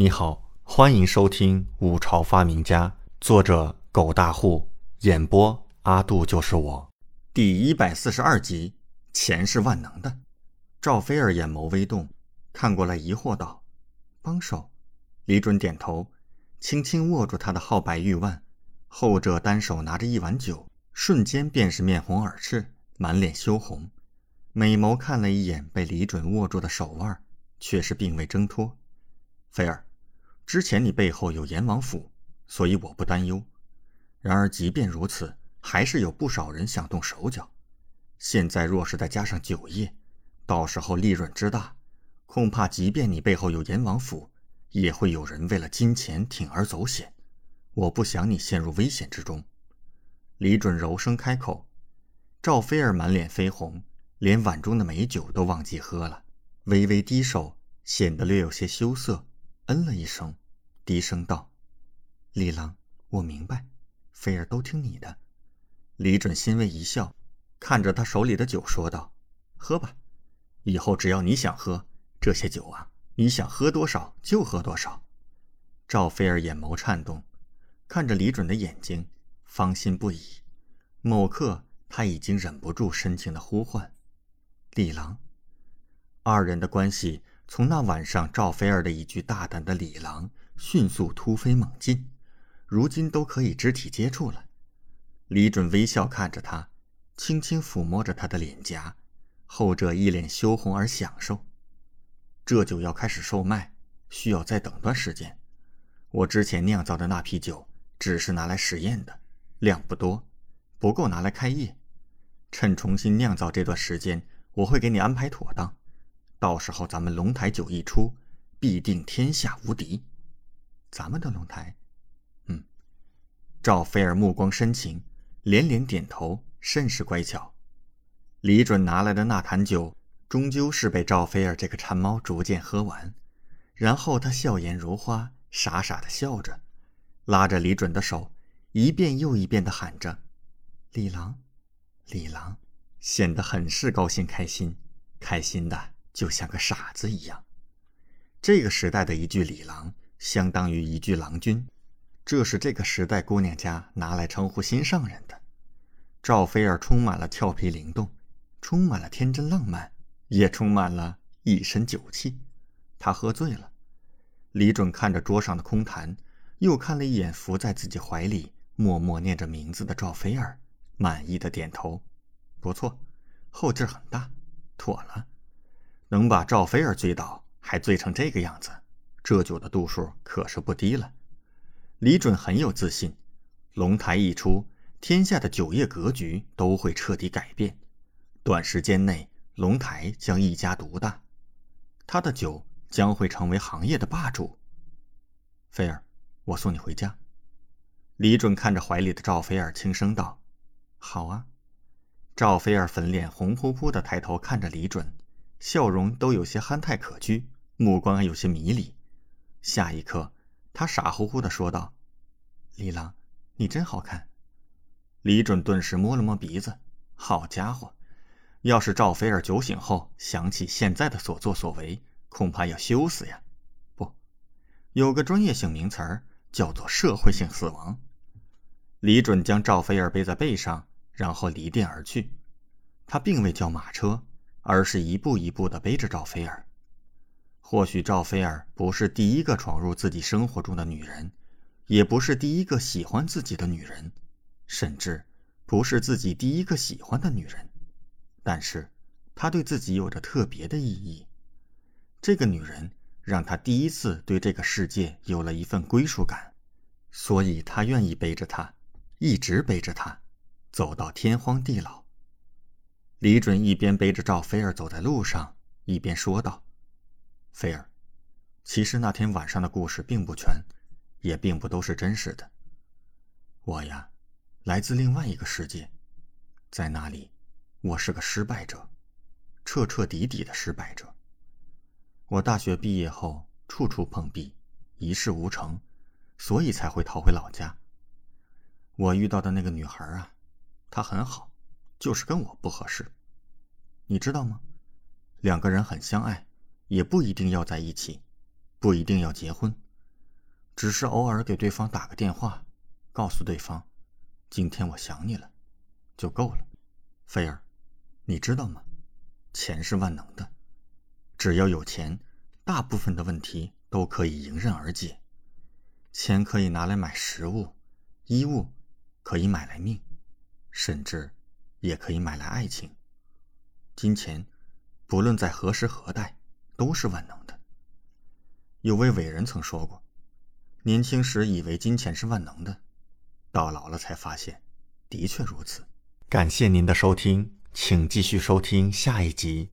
你好，欢迎收听《五朝发明家》，作者狗大户，演播阿杜就是我，第一百四十二集。钱是万能的。赵菲儿眼眸微动，看过来疑惑道：“帮手？”李准点头，轻轻握住他的皓白玉腕，后者单手拿着一碗酒，瞬间便是面红耳赤，满脸羞红，美眸看了一眼被李准握住的手腕，却是并未挣脱。菲儿。之前你背后有阎王府，所以我不担忧。然而即便如此，还是有不少人想动手脚。现在若是再加上酒业，到时候利润之大，恐怕即便你背后有阎王府，也会有人为了金钱铤而走险。我不想你陷入危险之中。李准柔声开口。赵菲儿满脸绯红，连碗中的美酒都忘记喝了，微微低首，显得略有些羞涩，嗯了一声。低声道：“李郎，我明白，菲儿都听你的。”李准欣慰一笑，看着他手里的酒说道：“喝吧，以后只要你想喝这些酒啊，你想喝多少就喝多少。”赵菲儿眼眸颤动，看着李准的眼睛，芳心不已。某刻，他已经忍不住深情的呼唤：“李郎。”二人的关系从那晚上赵菲儿的一句大胆的“李郎”。迅速突飞猛进，如今都可以肢体接触了。李准微笑看着他，轻轻抚摸着他的脸颊，后者一脸羞红而享受。这酒要开始售卖，需要再等段时间。我之前酿造的那批酒只是拿来实验的，量不多，不够拿来开业。趁重新酿造这段时间，我会给你安排妥当。到时候咱们龙台酒一出，必定天下无敌。咱们的龙台，嗯，赵菲儿目光深情，连连点头，甚是乖巧。李准拿来的那坛酒，终究是被赵菲儿这个馋猫逐渐喝完，然后他笑颜如花，傻傻的笑着，拉着李准的手，一遍又一遍的喊着：“李郎，李郎”，显得很是高兴开心，开心的就像个傻子一样。这个时代的一句“李郎”。相当于一句“郎君”，这是这个时代姑娘家拿来称呼心上人的。赵菲儿充满了俏皮灵动，充满了天真浪漫，也充满了一身酒气。她喝醉了。李准看着桌上的空坛，又看了一眼伏在自己怀里默默念着名字的赵菲儿，满意的点头：“不错，后劲很大，妥了。能把赵菲儿醉倒，还醉成这个样子。”这酒的度数可是不低了，李准很有自信。龙台一出，天下的酒业格局都会彻底改变，短时间内龙台将一家独大，他的酒将会成为行业的霸主。菲儿，我送你回家。李准看着怀里的赵菲儿，轻声道：“好啊。”赵菲儿粉脸红扑扑的抬头看着李准，笑容都有些憨态可掬，目光有些迷离。下一刻，他傻乎乎的说道：“李郎，你真好看。”李准顿时摸了摸鼻子，好家伙，要是赵菲儿酒醒后想起现在的所作所为，恐怕要羞死呀！不，有个专业性名词儿叫做社会性死亡。李准将赵菲儿背在背上，然后离店而去。他并未叫马车，而是一步一步的背着赵菲儿。或许赵菲儿不是第一个闯入自己生活中的女人，也不是第一个喜欢自己的女人，甚至不是自己第一个喜欢的女人。但是，她对自己有着特别的意义。这个女人让她第一次对这个世界有了一份归属感，所以她愿意背着她，一直背着她，走到天荒地老。李准一边背着赵菲儿走在路上，一边说道。菲儿，其实那天晚上的故事并不全，也并不都是真实的。我呀，来自另外一个世界，在那里，我是个失败者，彻彻底底的失败者。我大学毕业后处处碰壁，一事无成，所以才会逃回老家。我遇到的那个女孩啊，她很好，就是跟我不合适。你知道吗？两个人很相爱。也不一定要在一起，不一定要结婚，只是偶尔给对方打个电话，告诉对方，今天我想你了，就够了。菲儿，你知道吗？钱是万能的，只要有钱，大部分的问题都可以迎刃而解。钱可以拿来买食物、衣物，可以买来命，甚至也可以买来爱情。金钱，不论在何时何代，都是万能的。有位伟人曾说过。年轻时以为金钱是万能的，到老了才发现，的确如此。感谢您的收听，请继续收听下一集。